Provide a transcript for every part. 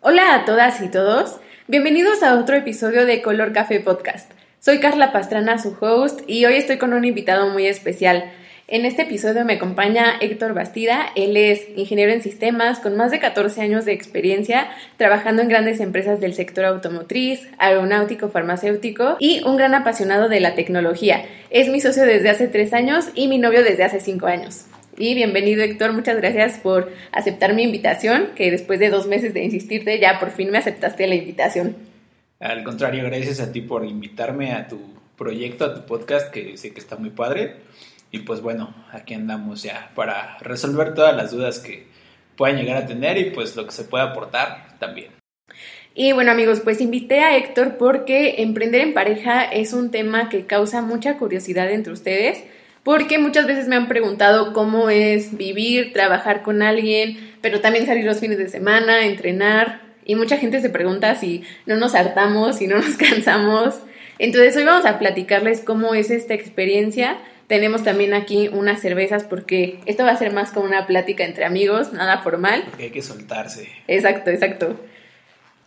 Hola a todas y todos, bienvenidos a otro episodio de Color Café Podcast. Soy Carla Pastrana, su host, y hoy estoy con un invitado muy especial. En este episodio me acompaña Héctor Bastida. Él es ingeniero en sistemas con más de 14 años de experiencia trabajando en grandes empresas del sector automotriz, aeronáutico, farmacéutico y un gran apasionado de la tecnología. Es mi socio desde hace tres años y mi novio desde hace cinco años. Y bienvenido Héctor, muchas gracias por aceptar mi invitación, que después de dos meses de insistirte ya por fin me aceptaste la invitación. Al contrario, gracias a ti por invitarme a tu proyecto, a tu podcast, que sé que está muy padre. Y pues bueno, aquí andamos ya para resolver todas las dudas que puedan llegar a tener y pues lo que se pueda aportar también. Y bueno amigos, pues invité a Héctor porque emprender en pareja es un tema que causa mucha curiosidad entre ustedes, porque muchas veces me han preguntado cómo es vivir, trabajar con alguien, pero también salir los fines de semana, entrenar, y mucha gente se pregunta si no nos hartamos, si no nos cansamos. Entonces hoy vamos a platicarles cómo es esta experiencia tenemos también aquí unas cervezas porque esto va a ser más como una plática entre amigos, nada formal. Porque hay que soltarse. Exacto, exacto.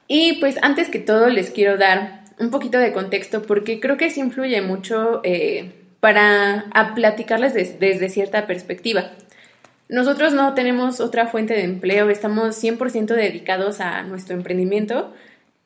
Y pues antes que todo les quiero dar un poquito de contexto porque creo que sí influye mucho eh, para platicarles desde cierta perspectiva. Nosotros no tenemos otra fuente de empleo, estamos 100% dedicados a nuestro emprendimiento.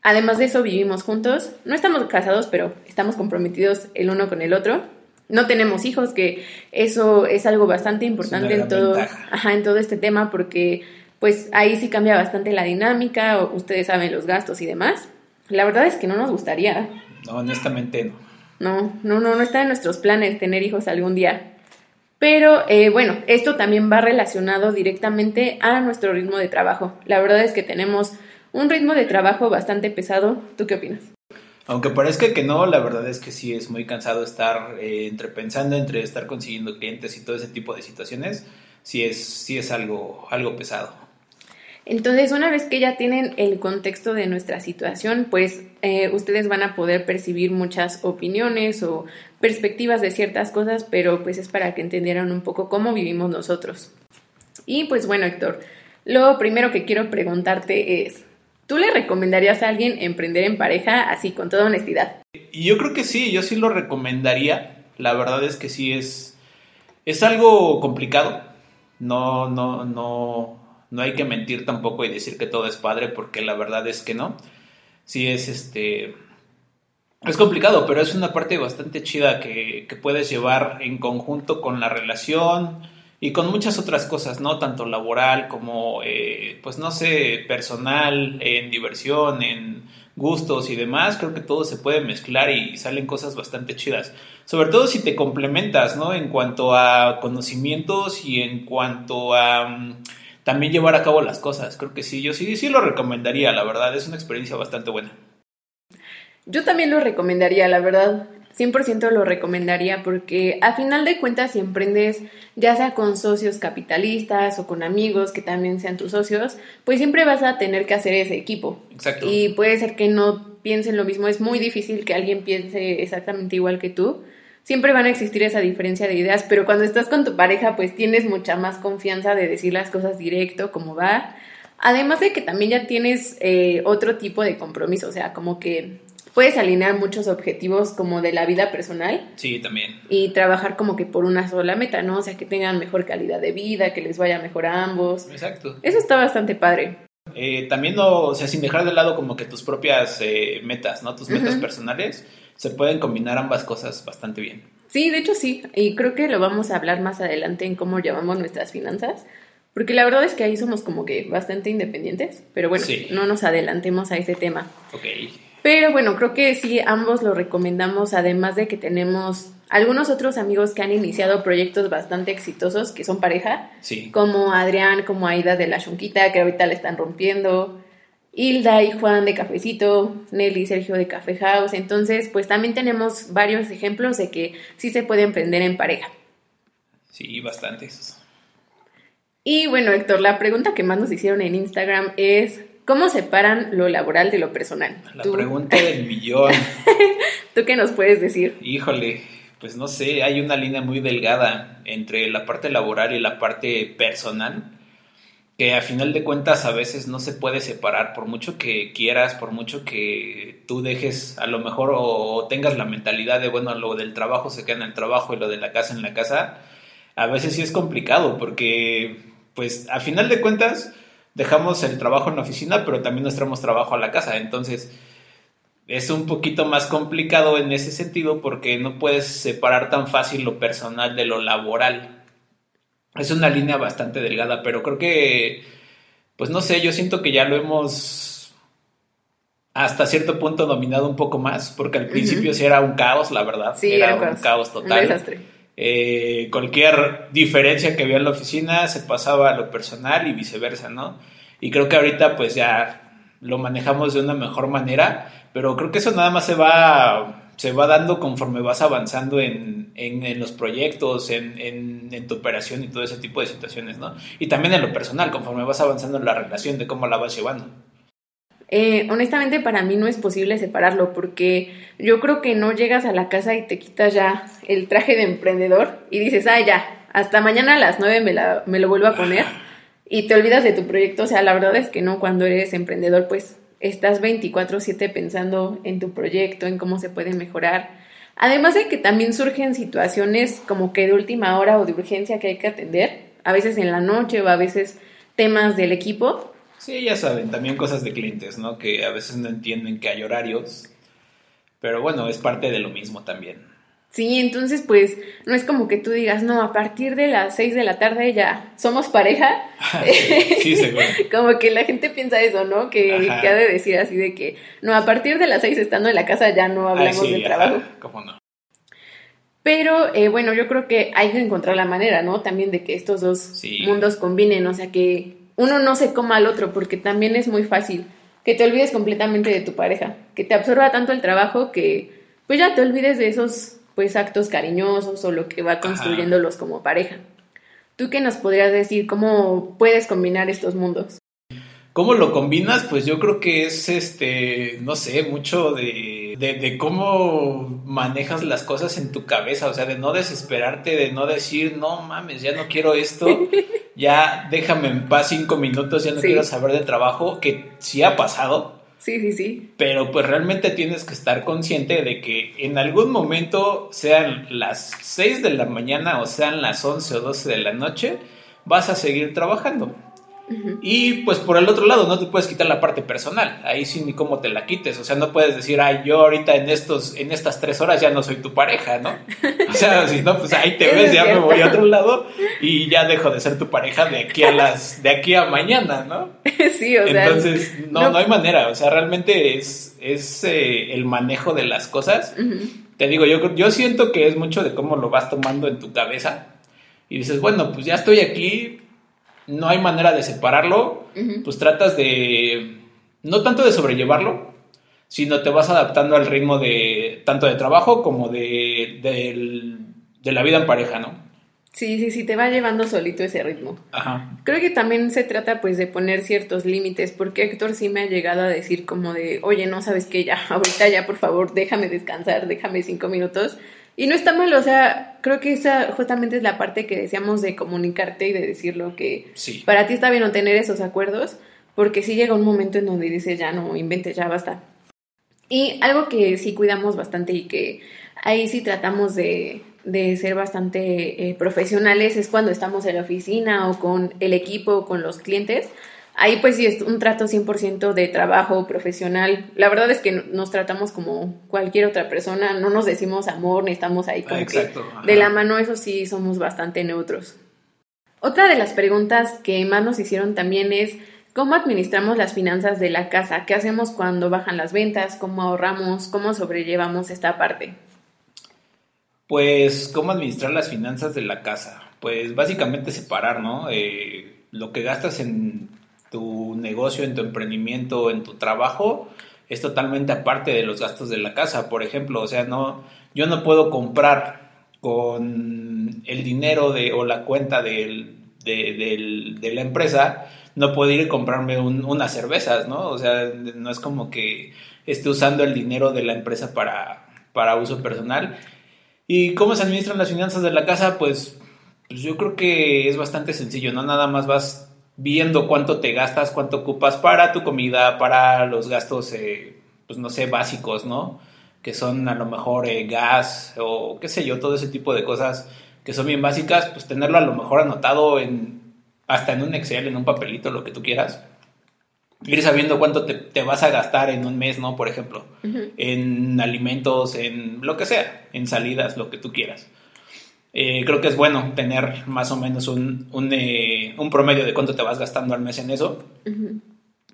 Además de eso, vivimos juntos. No estamos casados, pero estamos comprometidos el uno con el otro no tenemos hijos, que eso es algo bastante importante en todo, ajá, en todo este tema, porque pues ahí sí cambia bastante la dinámica, ustedes saben los gastos y demás. La verdad es que no nos gustaría. No, honestamente no. No, no, no, no está en nuestros planes tener hijos algún día. Pero eh, bueno, esto también va relacionado directamente a nuestro ritmo de trabajo. La verdad es que tenemos un ritmo de trabajo bastante pesado. ¿Tú qué opinas? Aunque parezca que no, la verdad es que sí es muy cansado estar eh, entre pensando entre estar consiguiendo clientes y todo ese tipo de situaciones, sí es, sí es algo, algo pesado. Entonces, una vez que ya tienen el contexto de nuestra situación, pues eh, ustedes van a poder percibir muchas opiniones o perspectivas de ciertas cosas, pero pues es para que entendieran un poco cómo vivimos nosotros. Y pues bueno, Héctor, lo primero que quiero preguntarte es, ¿Tú le recomendarías a alguien emprender en pareja así, con toda honestidad? Yo creo que sí, yo sí lo recomendaría. La verdad es que sí es, es algo complicado. No, no, no, no hay que mentir tampoco y decir que todo es padre, porque la verdad es que no. Sí es este. Es complicado, pero es una parte bastante chida que, que puedes llevar en conjunto con la relación y con muchas otras cosas, ¿no? Tanto laboral como, eh, pues no sé, personal, en diversión, en gustos y demás, creo que todo se puede mezclar y salen cosas bastante chidas. Sobre todo si te complementas, ¿no? En cuanto a conocimientos y en cuanto a mm, también llevar a cabo las cosas. Creo que sí, yo sí, sí lo recomendaría, la verdad, es una experiencia bastante buena. Yo también lo recomendaría, la verdad. 100% lo recomendaría porque a final de cuentas si emprendes ya sea con socios capitalistas o con amigos que también sean tus socios, pues siempre vas a tener que hacer ese equipo. Exacto. Y puede ser que no piensen lo mismo, es muy difícil que alguien piense exactamente igual que tú. Siempre van a existir esa diferencia de ideas, pero cuando estás con tu pareja pues tienes mucha más confianza de decir las cosas directo, como va. Además de que también ya tienes eh, otro tipo de compromiso, o sea, como que puedes alinear muchos objetivos como de la vida personal. Sí, también. Y trabajar como que por una sola meta, ¿no? O sea, que tengan mejor calidad de vida, que les vaya mejor a ambos. Exacto. Eso está bastante padre. Eh, también, no, o sea, sin dejar de lado como que tus propias eh, metas, ¿no? Tus metas personales, se pueden combinar ambas cosas bastante bien. Sí, de hecho sí, y creo que lo vamos a hablar más adelante en cómo llevamos nuestras finanzas, porque la verdad es que ahí somos como que bastante independientes, pero bueno, no nos adelantemos a ese tema. Ok. Pero bueno, creo que sí, ambos lo recomendamos, además de que tenemos algunos otros amigos que han iniciado proyectos bastante exitosos, que son pareja, sí. como Adrián, como Aida de la Chunquita, que ahorita le están rompiendo, Hilda y Juan de Cafecito, Nelly y Sergio de Café House. Entonces, pues también tenemos varios ejemplos de que sí se puede emprender en pareja. Sí, bastantes. Y bueno, Héctor, la pregunta que más nos hicieron en Instagram es, ¿Cómo separan lo laboral de lo personal? La pregunta del millón. ¿Tú qué nos puedes decir? Híjole, pues no sé, hay una línea muy delgada entre la parte laboral y la parte personal que a final de cuentas a veces no se puede separar, por mucho que quieras, por mucho que tú dejes a lo mejor o, tengas la mentalidad de, bueno, lo del trabajo se queda en el trabajo y lo de la casa en la casa, a veces sí es complicado porque, pues, a final de cuentas dejamos el trabajo en la oficina, pero también nos traemos trabajo a la casa, entonces es un poquito más complicado en ese sentido porque no puedes separar tan fácil lo personal de lo laboral es una línea bastante delgada, pero creo que, pues no sé, yo siento que ya lo hemos hasta cierto punto dominado un poco más, porque al principio sí era un caos, la verdad. Sí, era, un caos, total. Un desastre. Eh, cualquier diferencia que había en la oficina se pasaba a lo personal y viceversa, ¿no? Y creo que ahorita pues ya lo manejamos de una mejor manera, pero creo que eso nada más se va se va dando conforme vas avanzando en, en, los proyectos, en, en, tu operación y todo ese tipo de situaciones, ¿no? Y también en lo personal, conforme vas avanzando en la relación, de cómo la vas llevando. Eh, honestamente para mí no es posible separarlo porque yo creo que no llegas a la casa y te quitas ya el traje de emprendedor y dices, ah, ya, hasta mañana a las nueve me, la, me lo vuelvo a poner y te olvidas de tu proyecto. O sea, la verdad es que no, cuando eres emprendedor pues estás 24/7 pensando en tu proyecto, en cómo se puede mejorar. Además de que también surgen situaciones como que de última hora o de urgencia que hay que atender, a veces en la noche o a veces temas del equipo. Sí, ya saben, también cosas de clientes, ¿no? Que a veces no entienden que hay horarios, pero bueno, es parte de lo mismo también. Sí, entonces pues no es como que tú digas, no, a partir de las 6 de la tarde ya somos pareja. sí, seguro. como que la gente piensa eso, ¿no? Que, que, ha de decir así de que, no, a partir de las 6 estando en la casa ya no hablamos de trabajo. ¿Cómo no? Pero eh, bueno, yo creo que hay que encontrar la manera, ¿no? También de que estos dos mundos combinen, o sea, que uno no se coma al otro, porque también es muy fácil que te olvides completamente de tu pareja, que te absorba tanto el trabajo que pues ya te olvides de esos pues actos cariñosos o lo que va construyéndolos como pareja. ¿Tú qué nos podrías decir? ¿Cómo puedes combinar estos mundos? ¿Cómo lo combinas? Pues yo creo que es, este, no sé, mucho de, de, cómo manejas las cosas en tu cabeza, o sea, de no desesperarte, de no decir, no mames, ya no quiero esto, ya déjame en paz cinco minutos, ya no quiero saber de trabajo, que sí ha pasado, Sí, sí, sí. Pero pues realmente tienes que estar consciente de que en algún momento, sean las 6 de la mañana o sean las 11 o 12 de la noche, vas a seguir trabajando. Y pues por el otro lado, no te puedes quitar la parte personal, ahí sí ni cómo te la quites, o sea, no puedes decir, ay, yo ahorita en estos, en estas tres horas ya no soy tu pareja, ¿no? O sea, si no, pues ahí te ves, ya me voy a otro lado y ya dejo de ser tu pareja de aquí a las, de aquí a mañana, ¿no? Sí, o sea. Entonces, no, no, hay manera, o sea, realmente es, es eh, el manejo de las cosas. Te digo, yo, yo siento que es mucho de cómo lo vas tomando en tu cabeza y dices, bueno, pues ya estoy aquí, no hay manera de separarlo, pues tratas de, no tanto de sobrellevarlo, sino te vas adaptando al ritmo de tanto de trabajo como de, de, la vida en pareja, ¿no? Sí, sí, sí, te va llevando solito ese ritmo. Ajá. Creo que también se trata pues de poner ciertos límites, porque Héctor sí me ha llegado a decir como de, oye, no sabes qué, ya, ahorita ya, por favor, déjame descansar, déjame cinco minutos. Y no está mal, o sea, creo que esa justamente es la parte que decíamos de comunicarte y de decirlo, que para ti está bien no tener esos acuerdos, porque sí llega un momento en donde dices, ya no, invente, ya basta. Y algo que sí cuidamos bastante y que ahí sí tratamos de, de ser bastante eh, profesionales es cuando estamos en la oficina o con el equipo o con los clientes Ahí pues sí es un trato 100% de trabajo profesional. La verdad es que nos tratamos como cualquier otra persona, no nos decimos amor, ni estamos ahí como que de la mano, eso sí somos bastante neutros. Otra de las preguntas que más nos hicieron también es cómo administramos las finanzas de la casa, qué hacemos cuando bajan las ventas, cómo ahorramos, cómo sobrellevamos esta parte. Pues cómo administrar las finanzas de la casa. Pues básicamente separar, ¿no? Eh, lo que gastas en tu negocio, en tu emprendimiento, en tu trabajo, es totalmente aparte de los gastos de la casa, por ejemplo. O sea, no, yo no puedo comprar con el dinero de, o la cuenta de, la empresa, no puedo ir y comprarme unas cervezas, ¿no? O sea, no es como que esté usando el dinero de la empresa para, para uso personal. ¿Y cómo se administran las finanzas de la casa? Pues, pues yo creo que es bastante sencillo, ¿no? Nada más vas viendo cuánto te gastas, cuánto ocupas para tu comida, para los gastos, eh, pues no sé, básicos, ¿no? Que son a lo mejor eh, gas o qué sé yo, todo ese tipo de cosas que son bien básicas, pues tenerlo a lo mejor anotado en hasta en un Excel, en un papelito, lo que tú quieras. Ir sabiendo cuánto te, vas a gastar en un mes, ¿no? Por ejemplo, en alimentos, en lo que sea, en salidas, lo que tú quieras. Eh, creo que es bueno tener más o menos un, eh, un, promedio de cuánto te vas gastando al mes en eso.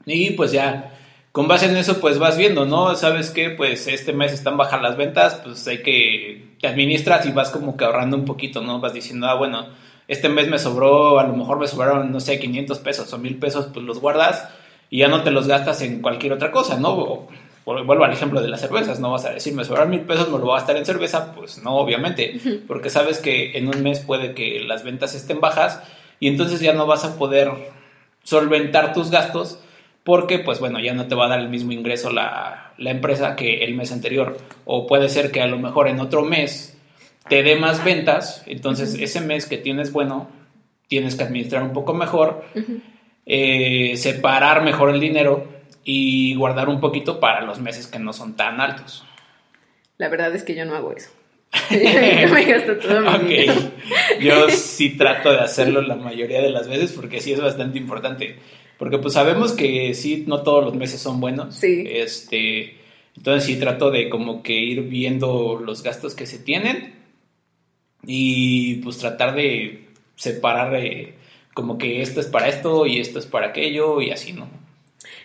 Y pues ya, con base en eso, pues vas viendo, ¿no? Sabes que pues este mes están bajas las ventas, pues hay que, te administras y vas como que ahorrando un poquito, ¿no? Vas diciendo, ah, bueno, este mes me sobró, a lo mejor me sobraron, no sé, 500 pesos o 1000 pesos, pues los guardas y ya no te los gastas en cualquier otra cosa, ¿no? Vuelvo al ejemplo de las cervezas, no vas a decir, me sobran mil pesos, me lo voy a gastar en cerveza, pues no, obviamente, porque sabes que en un mes puede que las ventas estén bajas y entonces ya no vas a poder solventar tus gastos porque, pues bueno, ya no te va a dar el mismo ingreso la, la empresa que el mes anterior, o puede ser que a lo mejor en otro mes te dé más ventas, entonces ese mes que tienes bueno, tienes que administrar un poco mejor, eh, separar mejor el dinero y guardar un poquito para los meses que no son tan altos. La verdad es que yo no hago eso. yo me gasto todo mi Yo sí trato de hacerlo la mayoría de las veces porque sí es bastante importante. Porque pues sabemos que sí, no todos los meses son buenos. Sí. Este, entonces sí trato de como que ir viendo los gastos que se tienen y pues tratar de separar eh, como que esto es para esto y esto es para aquello y así, ¿no?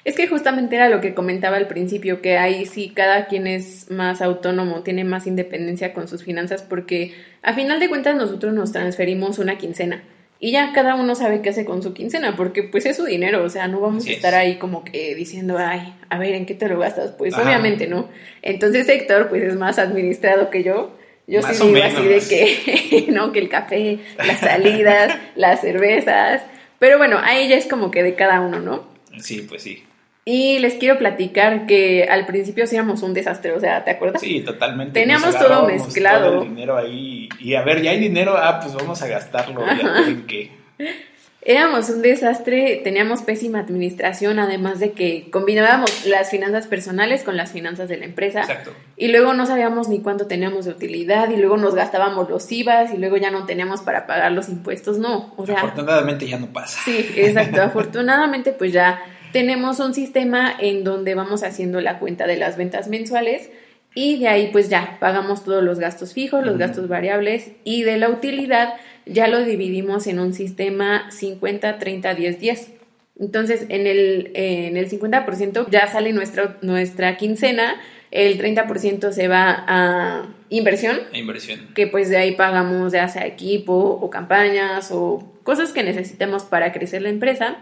Es que justamente era lo que comentaba al principio, que ahí sí cada quien es más autónomo, tiene más independencia con sus finanzas, porque a final de cuentas nosotros nos transferimos una quincena y ya cada uno sabe qué hace con su quincena, porque pues es su dinero, o sea, no vamos a estar ahí como que diciendo, ay, a ver, ¿en qué te lo gastas? Pues obviamente no. Entonces Héctor pues es más administrado que yo. Yo sí digo así de que, no, que el café, las salidas, las cervezas, pero bueno, ahí ya es como que de cada uno, ¿no? Sí, pues sí. Y les quiero platicar que al principio hacíamos un desastre, o sea, ¿te acuerdas? Sí, totalmente. Teníamos todo mezclado. Todo el dinero ahí. Y a ver, ya hay dinero, ah, pues vamos a gastarlo. ¿En qué? Éramos un desastre, teníamos pésima administración, además de que combinábamos las finanzas personales con las finanzas de la empresa. Exacto. Y luego no sabíamos ni cuánto teníamos de utilidad, y luego nos gastábamos los IVAs, y luego ya no teníamos para pagar los impuestos, no. O sea, afortunadamente ya no pasa. Sí, exacto. afortunadamente, pues ya tenemos un sistema en donde vamos haciendo la cuenta de las ventas mensuales y de ahí pues ya pagamos todos los gastos fijos, los gastos variables y de la utilidad ya lo dividimos en un sistema 50, 30, 10, 10. Entonces en el, en el 50% ya sale nuestra, nuestra quincena, el 30% se va a inversión. A inversión. Que pues de ahí pagamos ya sea equipo o campañas o cosas que necesitemos para crecer la empresa.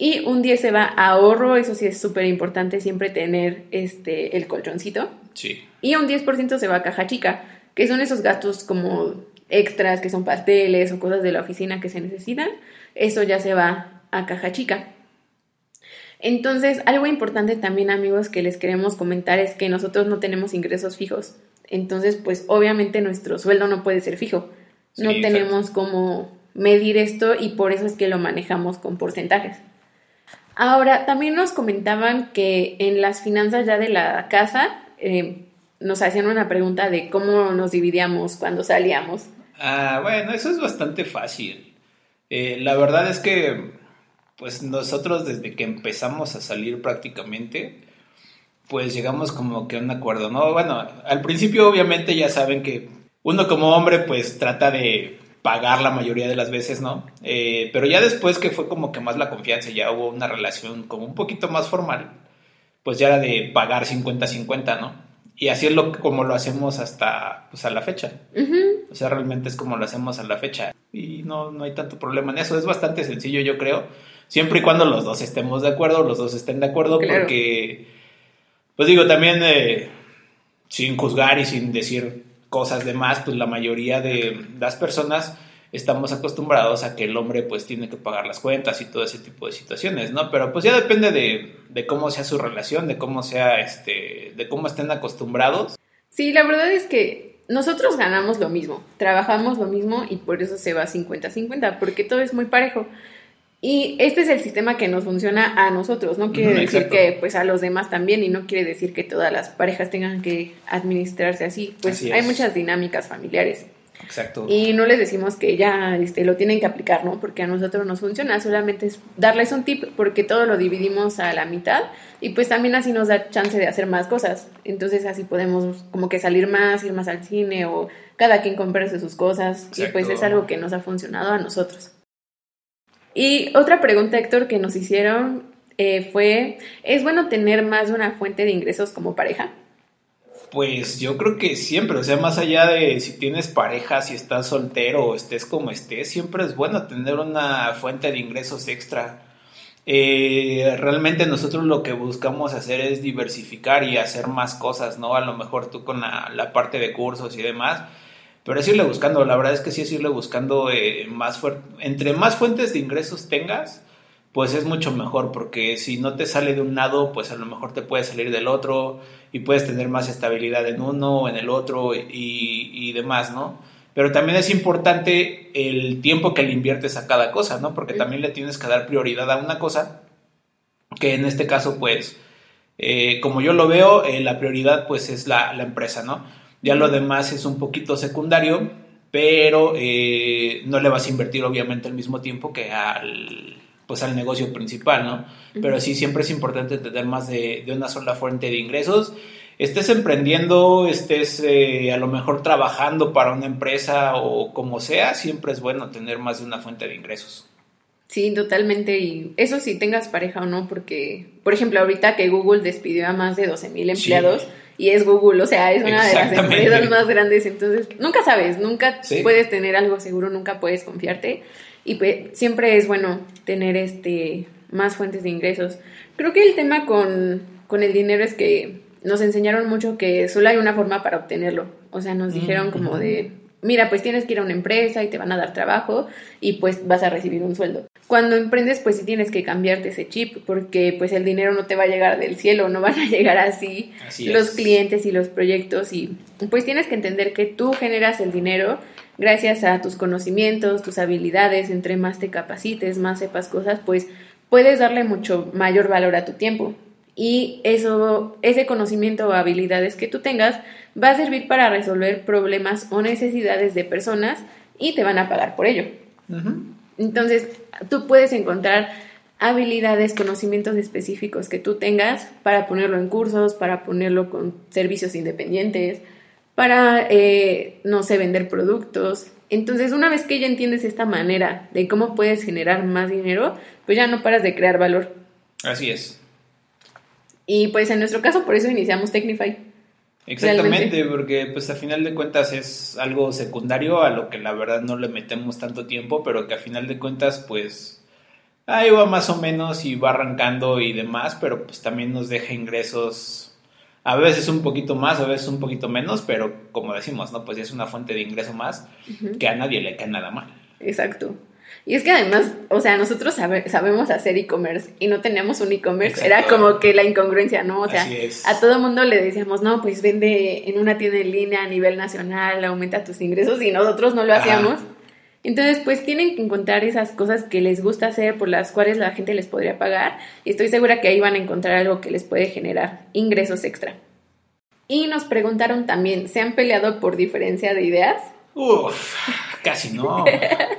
Y un 10 se va a ahorro, eso sí es súper importante siempre tener este, el colchoncito. Sí. Y un 10% se va a caja chica, que son esos gastos como extras, que son pasteles o cosas de la oficina que se necesitan. Eso ya se va a caja chica. Entonces, algo importante también, amigos, que les queremos comentar es que nosotros no tenemos ingresos fijos. Entonces, pues obviamente nuestro sueldo no puede ser fijo. no tenemos cómo medir esto y por eso es que lo manejamos con porcentajes. Ahora, también nos comentaban que en las finanzas ya de la casa eh, nos hacían una pregunta de cómo nos dividíamos cuando salíamos. Ah, bueno, eso es bastante fácil. Eh, la verdad es que, pues nosotros desde que empezamos a salir prácticamente, pues llegamos como que a un acuerdo, ¿no? Bueno, al principio obviamente ya saben que uno como hombre pues trata de pagar la mayoría de las veces, ¿no? Eh, pero ya después que fue como que más la confianza, ya hubo una relación como un poquito más formal, pues ya era de pagar 50-50, ¿no? Y así es lo, como lo hacemos hasta pues, a la fecha. O sea, realmente es como lo hacemos a la fecha. Y no, no hay tanto problema en eso. Es bastante sencillo, yo creo. Siempre y cuando los dos estemos de acuerdo, los dos estén de acuerdo, porque, pues digo, también eh, sin juzgar y sin decir cosas de más, pues la mayoría de las personas estamos acostumbrados a que el hombre pues tiene que pagar las cuentas y todo ese tipo de situaciones, ¿no? Pero pues ya depende de, cómo sea su relación, de cómo sea, este, de cómo estén acostumbrados. Sí, la verdad es que nosotros ganamos lo mismo, trabajamos lo mismo y por eso se va 50-50, porque todo es muy parejo. Y este es el sistema que nos funciona a nosotros, no quiere decir que pues a los demás también y no quiere decir que todas las parejas tengan que administrarse así, pues hay muchas dinámicas familiares. Exacto. Y no les decimos que ya este, lo tienen que aplicar, ¿no? Porque a nosotros nos funciona, solamente es darles un tip porque todo lo dividimos a la mitad y pues también así nos da chance de hacer más cosas. Entonces así podemos como que salir más, ir más al cine o cada quien comprarse sus cosas y pues es algo que nos ha funcionado a nosotros. Y otra pregunta, Héctor, que nos hicieron eh, fue, ¿es bueno tener más de una fuente de ingresos como pareja? Pues yo creo que siempre, o sea, más allá de si tienes pareja, si estás soltero estés como estés, siempre es bueno tener una fuente de ingresos extra. Eh, realmente nosotros lo que buscamos hacer es diversificar y hacer más cosas, ¿no? A lo mejor tú con la, parte de cursos y demás, pero es irle buscando, la verdad es que sí es irle buscando eh, más entre más fuentes de ingresos tengas, pues es mucho mejor, porque si no te sale de un lado, pues a lo mejor te puede salir del otro y puedes tener más estabilidad en uno o en el otro y, y demás, ¿no? Pero también es importante el tiempo que le inviertes a cada cosa, ¿no? Porque también le tienes que dar prioridad a una cosa, que en este caso, pues, eh, como yo lo veo, eh, la prioridad pues es la, la, empresa, ¿no? Ya lo demás es un poquito secundario, pero eh, no le vas a invertir obviamente el mismo tiempo que al, pues al negocio principal, ¿no? Pero sí, siempre es importante tener más de, una sola fuente de ingresos. Estés emprendiendo, estés eh, a lo mejor trabajando para una empresa o como sea, siempre es bueno tener más de una fuente de ingresos. Sí, totalmente. Y eso sí tengas pareja o no, porque, por ejemplo, ahorita que Google despidió a más de 12 mil empleados y es Google, o sea, es una de las empresas más grandes, entonces nunca sabes, nunca puedes tener algo seguro, nunca puedes confiarte. Y pues siempre es bueno tener este más fuentes de ingresos. Creo que el tema con, con el dinero es que nos enseñaron mucho que solo hay una forma para obtenerlo. O sea, nos dijeron como de, mira, pues tienes que ir a una empresa y te van a dar trabajo y pues vas a recibir un sueldo. Cuando emprendes, pues sí tienes que cambiarte ese chip porque pues el dinero no te va a llegar del cielo, no van a llegar así, así los clientes y los proyectos y pues tienes que entender que tú generas el dinero gracias a tus conocimientos, tus habilidades, entre más te capacites, más sepas cosas, pues puedes darle mucho mayor valor a tu tiempo. Y eso, ese conocimiento o habilidades que tú tengas va a servir para resolver problemas o necesidades de personas y te van a pagar por ello. Entonces, tú puedes encontrar habilidades, conocimientos específicos que tú tengas para ponerlo en cursos, para ponerlo con servicios independientes, para, eh, no sé, vender productos. Entonces, una vez que ya entiendes esta manera de cómo puedes generar más dinero, pues ya no paras de crear valor. Así es. Y pues en nuestro caso, por eso iniciamos Technify. Exactamente, porque pues a final de cuentas es algo secundario a lo que la verdad no le metemos tanto tiempo, pero que a final de cuentas pues ahí va más o menos y va arrancando y demás, pero pues también nos deja ingresos a veces un poquito más, a veces un poquito menos, pero como decimos, ¿no? Pues es una fuente de ingreso más que a nadie le cae nada mal. Exacto. Y es que además, o sea, nosotros sabemos hacer e-commerce y no teníamos un e-commerce. Era como que la incongruencia, ¿no? O sea, a todo mundo le decíamos, no, pues vende en una tienda en línea a nivel nacional, aumenta tus ingresos y nosotros no lo hacíamos. Entonces, pues tienen que encontrar esas cosas que les gusta hacer, por las cuales la gente les podría pagar, y estoy segura que ahí van a encontrar algo que les puede generar ingresos extra. Y nos preguntaron también, ¿se han peleado por diferencia de ideas? Uf, casi no.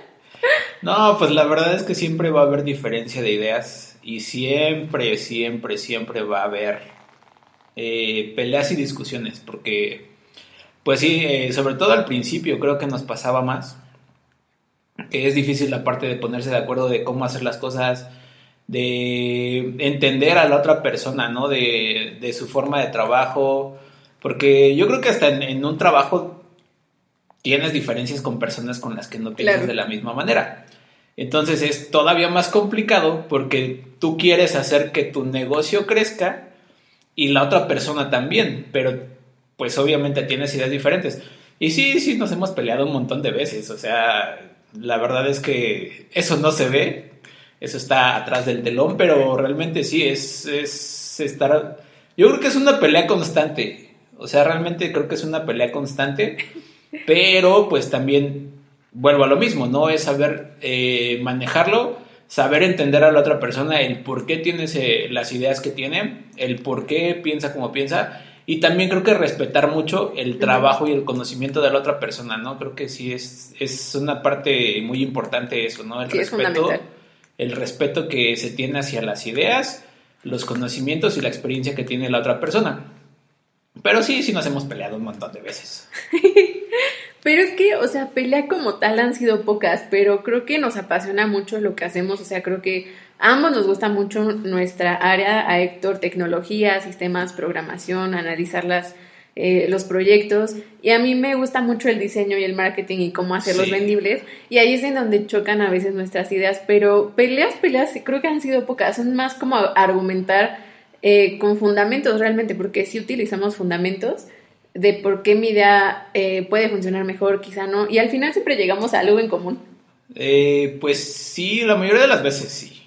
No, pues la verdad es que siempre va a haber diferencia de ideas y siempre, siempre, siempre va a haber eh, peleas y discusiones, porque, pues sí, eh, sobre todo al principio creo que nos pasaba más que es difícil la parte de ponerse de acuerdo de cómo hacer las cosas, de entender a la otra persona, ¿no? De, de su forma de trabajo, porque yo creo que hasta en, un trabajo tienes diferencias con personas con las que no piensas de la misma manera. Entonces es todavía más complicado porque tú quieres hacer que tu negocio crezca y la otra persona también, pero pues obviamente tienes ideas diferentes. Y sí, sí, nos hemos peleado un montón de veces, o sea, la verdad es que eso no se ve, eso está atrás del telón, pero realmente sí, es, es estar... Yo creo que es una pelea constante. O sea, realmente creo que es una pelea constante, pero pues también vuelvo a lo mismo, ¿no? Es saber eh, manejarlo, saber entender a la otra persona el por qué tiene las ideas que tiene, el por qué piensa como piensa. Y también creo que respetar mucho el trabajo y el conocimiento de la otra persona, ¿no? Creo que sí es, es una parte muy importante eso, ¿no? El respeto, el respeto que se tiene hacia las ideas, los conocimientos y la experiencia que tiene la otra persona. Pero sí, sí nos hemos peleado un montón de veces. Pero es que, o sea, pelea como tal han sido pocas, pero creo que nos apasiona mucho lo que hacemos, o sea, creo que a ambos nos gusta mucho nuestra área, a Héctor, tecnología, sistemas, programación, analizar las, eh, los proyectos, y a mí me gusta mucho el diseño y el marketing y cómo hacerlos vendibles, y ahí es en donde chocan a veces nuestras ideas, pero peleas, peleas, creo que han sido pocas, son más como argumentar eh, con fundamentos realmente, porque si utilizamos fundamentos, de por qué mi idea eh, puede funcionar mejor, quizá no, y al final siempre llegamos a algo en común. Eh, pues sí, la mayoría de las veces sí.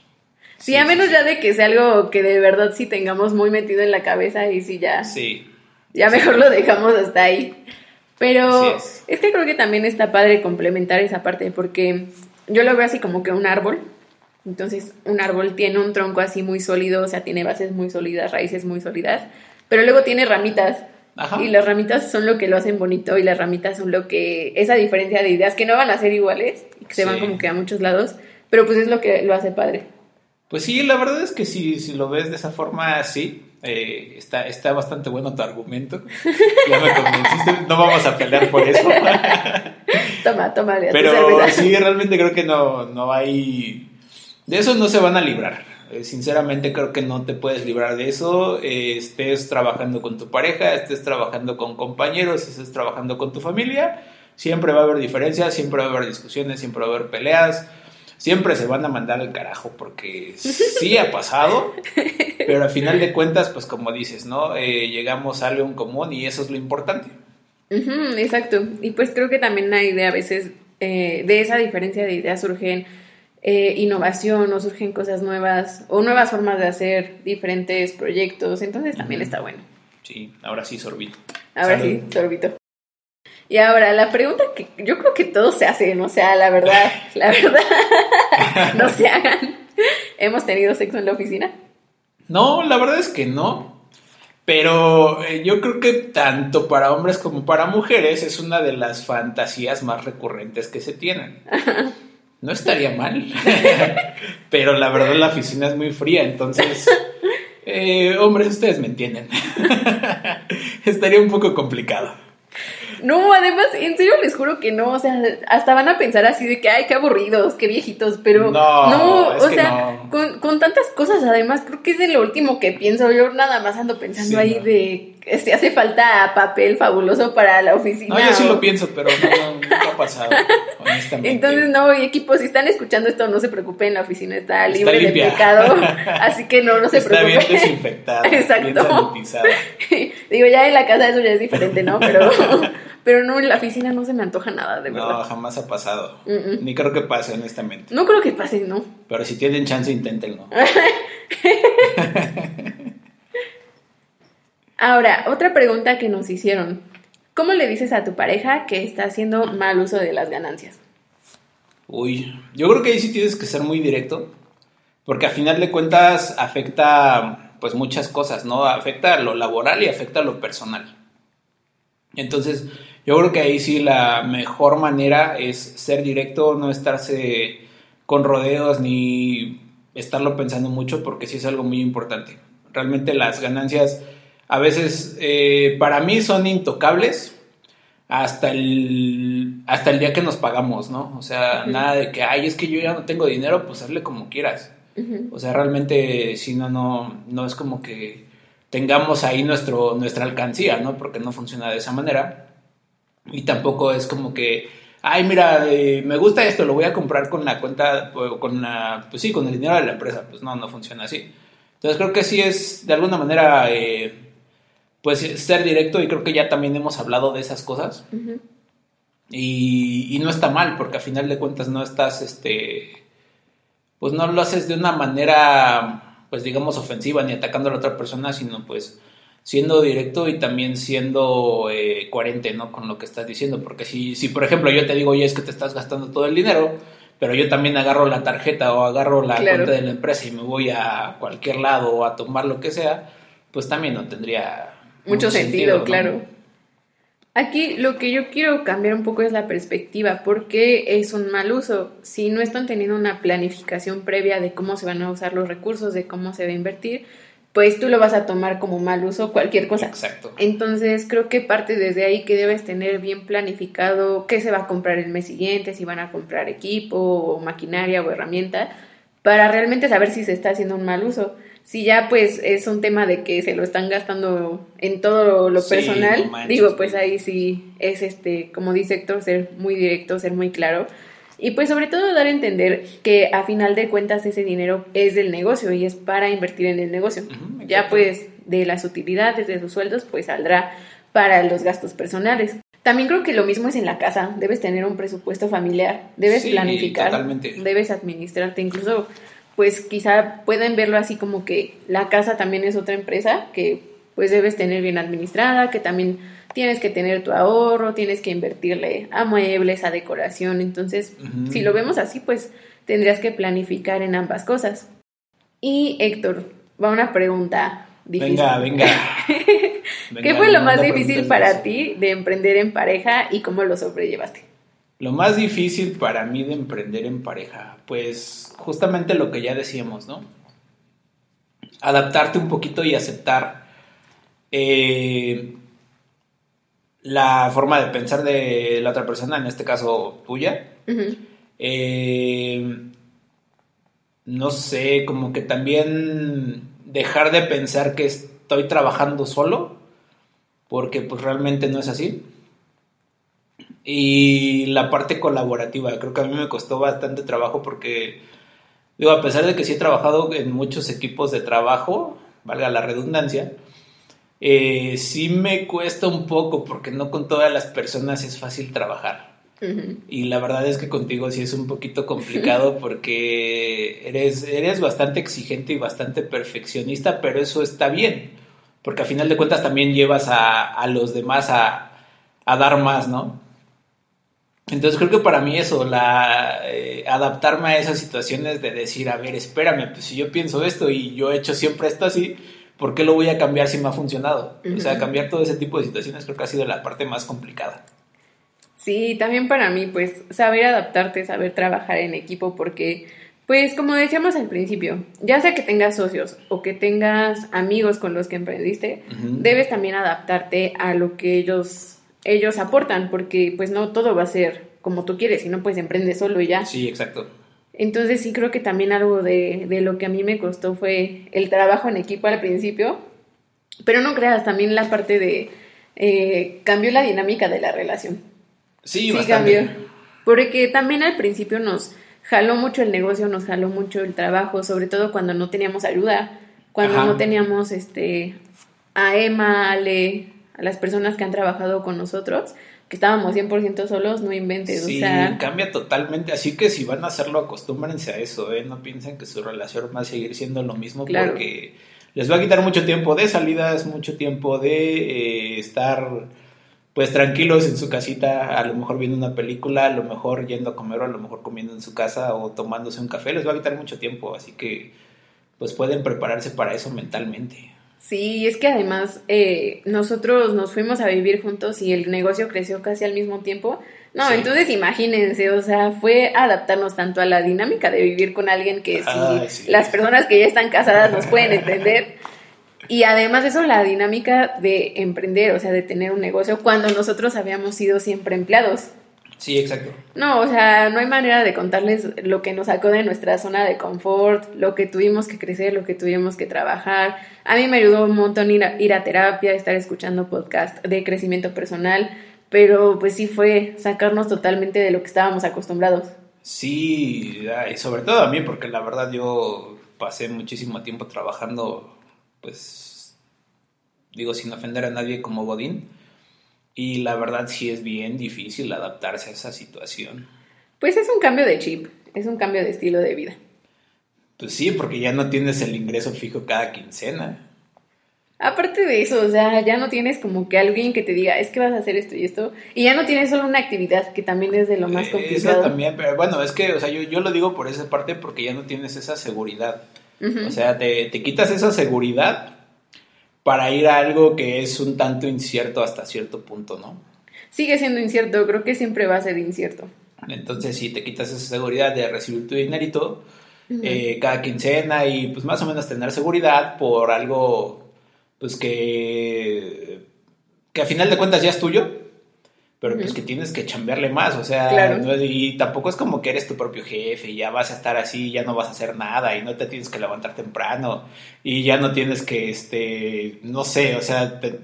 Sí, a menos ya de que sea algo que de verdad sí tengamos muy metido en la cabeza y sí ya. Sí. Ya mejor lo dejamos hasta ahí. Pero es. es. que creo que también está padre complementar esa parte porque yo lo veo así como que un árbol. Entonces, un árbol tiene un tronco así muy sólido, o sea, tiene bases muy sólidas, raíces muy sólidas, pero luego tiene ramitas. Y las ramitas son lo que lo hacen bonito y las ramitas son lo que, esa diferencia de ideas que no van a ser iguales y que se van como que a muchos lados, pero pues es lo que lo hace padre. Pues sí, la verdad es que si, si lo ves de esa forma, sí, eh, está, está bastante bueno tu argumento. Ya me convenciste, no vamos a pelear por eso. toma, toma. Pero sí, realmente creo que no, no hay... De eso no se van a librar. Eh, sinceramente creo que no te puedes librar de eso. Eh, estés trabajando con tu pareja, estés trabajando con compañeros, estés trabajando con tu familia. Siempre va a haber diferencias, siempre va a haber discusiones, siempre va a haber peleas. Siempre se van a mandar al carajo porque sí ha pasado, pero al final de cuentas, pues como dices, ¿no? Eh, llegamos a algo en común y eso es lo importante. exacto. Y pues creo que también hay de a veces, de esa diferencia de ideas surgen eh, innovación o surgen cosas nuevas o nuevas formas de hacer diferentes proyectos, entonces también está bueno. Sí, ahora sí sorbito. Ahora sí, sorbito. Y ahora, la pregunta que yo creo que todos se hacen, o sea, la verdad, la verdad, no se hagan. ¿Hemos tenido sexo en la oficina? No, la verdad es que no. Pero eh, yo creo que tanto para hombres como para mujeres es una de las fantasías más recurrentes que se tienen. No estaría mal. Pero la verdad la oficina es muy fría, entonces... Eh, hombres, ustedes me entienden. estaría un poco complicado. No, además, en serio les juro que no, o sea, hasta van a pensar así de que, ay, qué aburridos, qué viejitos, pero no, o sea, Con, con, tantas cosas, además, creo que es de lo último que pienso, yo nada más ando pensando ahí de este, hace falta papel fabuloso para la oficina. No, yo sí lo pienso, pero no, no, ha pasado, honestamente. Entonces, no, equipos, si están escuchando esto, no se preocupen, la oficina está libre de pecado, así que no, no se preocupen. Está bien desinfectada, Exacto. Digo, ya en la casa eso ya es diferente, ¿no? Pero... Pero no, en la oficina no se me antoja nada, de verdad. No, jamás ha pasado. Ni creo que pase, honestamente. No creo que pase, no. Pero si tienen chance, inténtenlo. Ahora, otra pregunta que nos hicieron. ¿Cómo le dices a tu pareja que está haciendo mal uso de las ganancias? Uy, yo creo que ahí sí tienes que ser muy directo, porque a final de cuentas afecta pues muchas cosas, ¿no? Afecta lo laboral y afecta lo personal. Entonces, yo creo que ahí sí la mejor manera es ser directo, no estarse con rodeos ni estarlo pensando mucho, porque sí es algo muy importante. Realmente las ganancias a veces eh, para mí son intocables hasta el, hasta el día que nos pagamos, ¿no? O sea, nada de que, ay, es que yo ya no tengo dinero, pues hazle como quieras. O sea, realmente, si no, no, no es como que tengamos ahí nuestro, nuestra alcancía, ¿no? Porque no funciona de esa manera. Y tampoco es como que, ay, mira, eh, me gusta esto, lo voy a comprar con la cuenta, con la, pues sí, con el dinero de la empresa. Pues no, no funciona así. Entonces creo que sí es, de alguna manera, eh, pues ser directo y creo que ya también hemos hablado de esas cosas. y, y, no está mal, porque a final de cuentas no estás, este, pues no lo haces de una manera pues digamos ofensiva ni atacando a la otra persona, sino pues siendo directo y también siendo eh, coherente, ¿no? Con lo que estás diciendo, porque si, si por ejemplo yo te digo, oye, es que te estás gastando todo el dinero, pero yo también agarro la tarjeta o agarro la cuenta de la empresa y me voy a cualquier lado o a tomar lo que sea, pues también no tendría mucho, sentido, claro. Aquí lo que yo quiero cambiar un poco es la perspectiva, porque es un mal uso. Si no están teniendo una planificación previa de cómo se van a usar los recursos, de cómo se va a invertir, pues tú lo vas a tomar como mal uso cualquier cosa. Exacto. Entonces creo que parte desde ahí que debes tener bien planificado qué se va a comprar el mes siguiente, si van a comprar equipo o maquinaria o herramienta, para realmente saber si se está haciendo un mal uso. Si ya pues es un tema de que se lo están gastando en todo lo personal, digo, pues ahí sí es este, como dice Héctor, ser muy directo, ser muy claro. Y pues sobre todo dar a entender que a final de cuentas ese dinero es del negocio y es para invertir en el negocio. ya pues de las utilidades de sus sueldos pues saldrá para los gastos personales. También creo que lo mismo es en la casa, debes tener un presupuesto familiar, debes planificar, debes administrarte, incluso pues quizá pueden verlo así como que la casa también es otra empresa que pues debes tener bien administrada, que también tienes que tener tu ahorro, tienes que invertirle a muebles, a decoración. Entonces, si lo vemos así, pues tendrías que planificar en ambas cosas. Y Héctor, va una pregunta difícil. Venga, venga. ¿Qué fue lo más difícil para ti de emprender en pareja y cómo lo sobrellevaste? Lo más difícil para mí de emprender en pareja, pues justamente lo que ya decíamos, ¿no? Adaptarte un poquito y aceptar eh, la forma de pensar de la otra persona, en este caso tuya. Eh, no sé, como que también dejar de pensar que estoy trabajando solo, porque pues realmente no es así. Y la parte colaborativa, creo que a mí me costó bastante trabajo porque, digo, a pesar de que sí he trabajado en muchos equipos de trabajo, valga la redundancia, eh, sí me cuesta un poco porque no con todas las personas es fácil trabajar. Y la verdad es que contigo sí es un poquito complicado porque eres, eres bastante exigente y bastante perfeccionista, pero eso está bien, porque a final de cuentas también llevas a, los demás a, dar más, ¿no? Entonces creo que para mí eso, la, eh, adaptarme a esas situaciones de decir, a ver, espérame, pues si yo pienso esto y yo he hecho siempre esto así, ¿por qué lo voy a cambiar si me ha funcionado? O sea, cambiar todo ese tipo de situaciones creo que ha sido la parte más complicada. Sí, también para mí, pues, saber adaptarte, saber trabajar en equipo, porque, pues, como decíamos al principio, ya sea que tengas socios o que tengas amigos con los que emprendiste, debes también adaptarte a lo que ellos, ellos aportan, porque, pues, no todo va a ser como tú quieres, si no, pues, emprendes solo y ya. Sí, exacto. Entonces sí creo que también algo de, de, lo que a mí me costó fue el trabajo en equipo al principio, pero no creas, también la parte de eh, cambió la dinámica de la relación. Sí, sí cambió. Porque también al principio nos jaló mucho el negocio, nos jaló mucho el trabajo, sobre todo cuando no teníamos ayuda, cuando no teníamos este a Emma, Ale, a las personas que han trabajado con nosotros que estábamos 100% solos, no inventes. Sí, cambia totalmente. Así que si van a hacerlo, acostúmbrense a eso, ¿eh? No piensen que su relación va a seguir siendo lo mismo porque les va a quitar mucho tiempo de salidas, mucho tiempo de eh, estar pues tranquilos en su casita, a lo mejor viendo una película, a lo mejor yendo a comer o a lo mejor comiendo en su casa o tomándose un café, les va a quitar mucho tiempo, así que pues pueden prepararse para eso mentalmente. Sí, es que además eh, nosotros nos fuimos a vivir juntos y el negocio creció casi al mismo tiempo. No, entonces imagínense, o sea, fue adaptarnos tanto a la dinámica de vivir con alguien que si las personas que ya están casadas nos pueden entender. Y además eso, la dinámica de emprender, o sea, de tener un negocio cuando nosotros habíamos sido siempre empleados. Sí, exacto. No, o sea, no hay manera de contarles lo que nos sacó de nuestra zona de confort, lo que tuvimos que crecer, lo que tuvimos que trabajar. A mí me ayudó un montón ir a, ir a terapia, estar escuchando podcast de crecimiento personal, pero pues sí fue sacarnos totalmente de lo que estábamos acostumbrados. Sí, y sobre todo a mí, porque la verdad yo pasé muchísimo tiempo trabajando, pues, digo, sin ofender a nadie como Godín y la verdad sí es bien difícil adaptarse a esa situación. Pues es un cambio de chip, es un cambio de estilo de vida. Pues sí, porque ya no tienes el ingreso fijo cada quincena. Aparte de eso, o sea, ya no tienes como que alguien que te diga, es que vas a hacer esto y esto, y ya no tienes solo una actividad, que también es de lo más Eh, complicado. Eso también, pero bueno, es que, o sea, yo, yo lo digo por esa parte porque ya no tienes esa seguridad. O sea, te, te quitas esa seguridad para ir a algo que es un tanto incierto hasta cierto punto, ¿no? Sigue siendo incierto, creo que siempre va a ser incierto. Entonces, si te quitas esa seguridad de recibir tu dinerito eh, cada quincena y pues más o menos tener seguridad por algo, pues que, que a final de cuentas ya es tuyo, pero pues que tienes que chambearle más, o sea, Claro. no- y tampoco es como que eres tu propio jefe y ya vas a estar así, ya no vas a hacer nada y no te tienes que levantar temprano y ya no tienes que, este, no sé, o sea, te-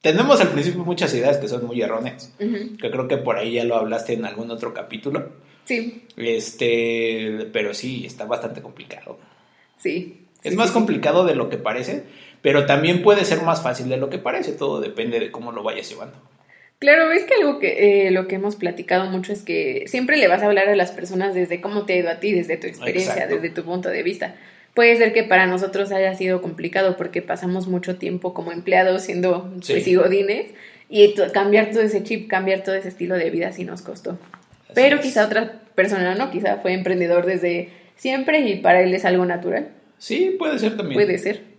tenemos al principio muchas ideas que son muy erróneas, que creo que por ahí ya lo hablaste en algún otro capítulo. Sí, Este, pero sí, está bastante complicado. sí. Es Sí, más sí, sí. complicado de lo que parece, pero también puede ser más fácil de lo que parece. Todo depende de cómo lo vayas llevando. Claro, es que algo que eh, lo que hemos platicado mucho es que siempre le vas a hablar a las personas desde cómo te ha ido a ti, desde tu experiencia, Exacto. desde tu punto de vista. Puede ser que para nosotros haya sido complicado porque pasamos mucho tiempo como empleados siendo Sí. pues, y godines y cambiar todo ese chip, cambiar todo ese estilo de vida sí nos costó. Así Pero es. quizá otra persona no, quizá fue emprendedor desde siempre y para él es algo natural. Sí, puede ser también. Puede ser.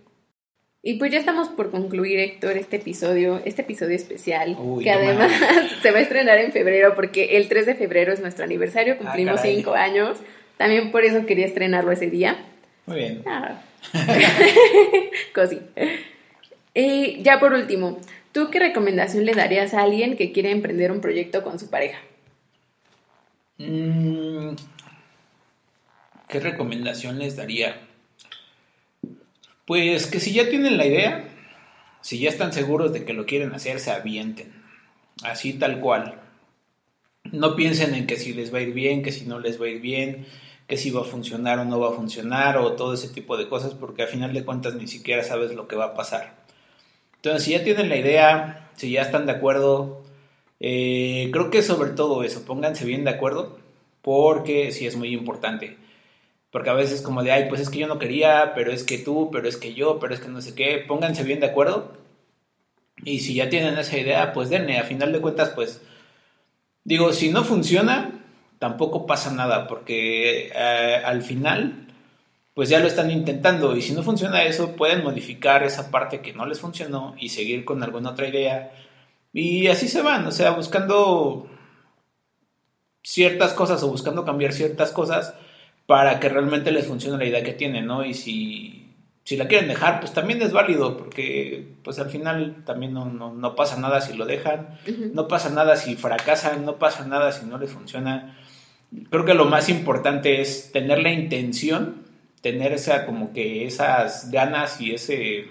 Y pues ya estamos por concluir, Héctor, este episodio, este episodio especial, Uy, que no además se va a estrenar en febrero porque el 3 de febrero es nuestro aniversario, cumplimos Ah, caray. 5 años. También por eso quería estrenarlo ese día. Muy bien. Ah. Cosi. Y ya por último, ¿tú qué recomendación le darías a alguien que quiere emprender un proyecto con su pareja? Mm, ¿Qué recomendación les daría? Pues que si ya tienen la idea, si ya están seguros de que lo quieren hacer, se avienten. Así tal cual. No piensen en que si les va a ir bien, que si no les va a ir bien, que si va a funcionar o no va a funcionar, o todo ese tipo de cosas, porque a final de cuentas ni siquiera sabes lo que va a pasar. Entonces, si ya tienen la idea, si ya están de acuerdo, eh, creo que sobre todo eso, pónganse bien de acuerdo, porque sí es muy importante. Porque a veces como de, ay, pues es que yo no quería, pero es que tú, pero es que yo, pero es que no sé qué, pónganse bien de acuerdo. Y si ya tienen esa idea, pues denle, a final de cuentas, pues digo, si no funciona, tampoco pasa nada, porque eh, al final, pues ya lo están intentando. Y si no funciona eso, pueden modificar esa parte que no les funcionó y seguir con alguna otra idea. Y así se van, o sea, buscando ciertas cosas o buscando cambiar ciertas cosas para que realmente les funcione la idea que tienen, ¿no? Y si, si la quieren dejar, pues también es válido, porque pues al final también no, no, no pasa nada si lo dejan, no pasa nada si fracasan, no pasa nada si no les funciona. Creo que lo más importante es tener la intención, tener esa como que esas ganas y ese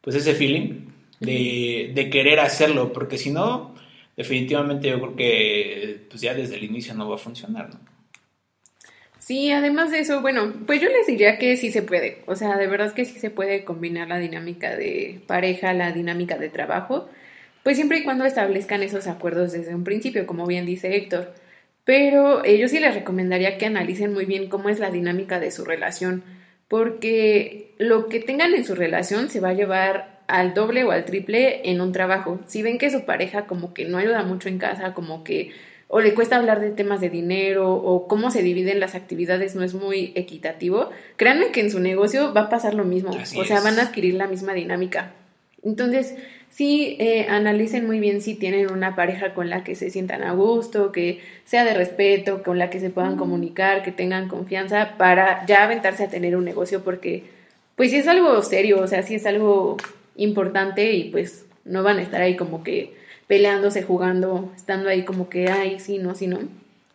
pues ese feeling de, de querer hacerlo, porque si no, definitivamente yo creo que pues ya desde el inicio no va a funcionar, ¿no? Sí, además de eso, bueno, pues yo les diría que sí se puede. O sea, de verdad que sí se puede combinar la dinámica de pareja, la dinámica de trabajo, pues siempre y cuando establezcan esos acuerdos desde un principio, como bien dice Héctor. Pero eh, yo sí les recomendaría que analicen muy bien cómo es la dinámica de su relación, porque lo que tengan en su relación se va a llevar al doble o al triple en un trabajo. Si ven que su pareja como que no ayuda mucho en casa, como que o le cuesta hablar de temas de dinero o cómo se dividen las actividades no es muy equitativo, créanme que en su negocio va a pasar lo mismo, Así o sea, es. van a adquirir la misma dinámica. Entonces, sí, eh, analicen muy bien si tienen una pareja con la que se sientan a gusto, que sea de respeto, con la que se puedan comunicar, que tengan confianza para ya aventarse a tener un negocio porque, pues, sí es algo serio, o sea, sí es algo importante y pues no van a estar ahí como que peleándose, jugando, estando ahí como que, ay, sí, no, sí, no.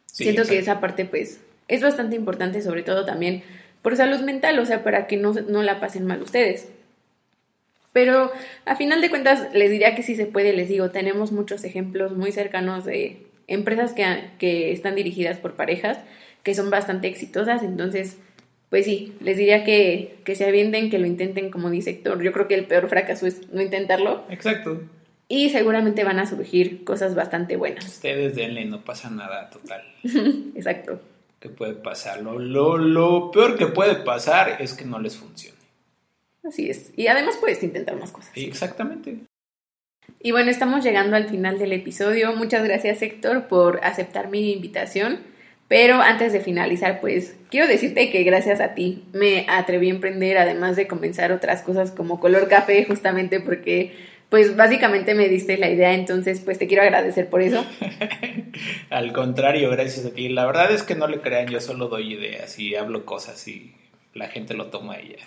Sí, Siento que esa parte, pues, es bastante importante, sobre todo también por salud mental, o sea, para que no, no la pasen mal ustedes. Pero a final de cuentas, les diría que sí se puede, les digo, tenemos muchos ejemplos muy cercanos de empresas que, que están dirigidas por parejas que son bastante exitosas, entonces, pues sí, les diría que, que se avienten, que lo intenten, como dice Héctor. Yo creo que el peor fracaso es no intentarlo Exacto. Y seguramente van a surgir cosas bastante buenas. Ustedes denle, no pasa nada, total. Así es. Y además puedes intentar más cosas. Exactamente. Y bueno, estamos llegando al final del episodio. Muchas gracias Héctor por aceptar mi invitación. Pero antes de finalizar, pues quiero decirte que gracias a ti me atreví a emprender, además de comenzar otras cosas como color café, justamente porque pues básicamente me diste la idea, entonces pues te quiero agradecer por eso. Al contrario, gracias a ti. La verdad es que no le crean, yo solo doy ideas y hablo cosas y la gente lo toma y ya.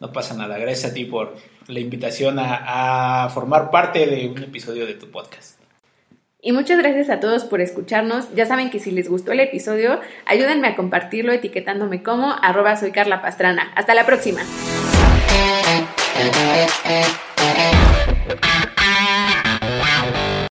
No pasa nada. Gracias a ti por la invitación a, formar parte de un episodio de tu podcast. Y muchas gracias a todos por escucharnos. Ya saben que si les gustó el episodio, ayúdenme a compartirlo etiquetándome como arroba soy Carla Pastrana. Hasta la próxima. Música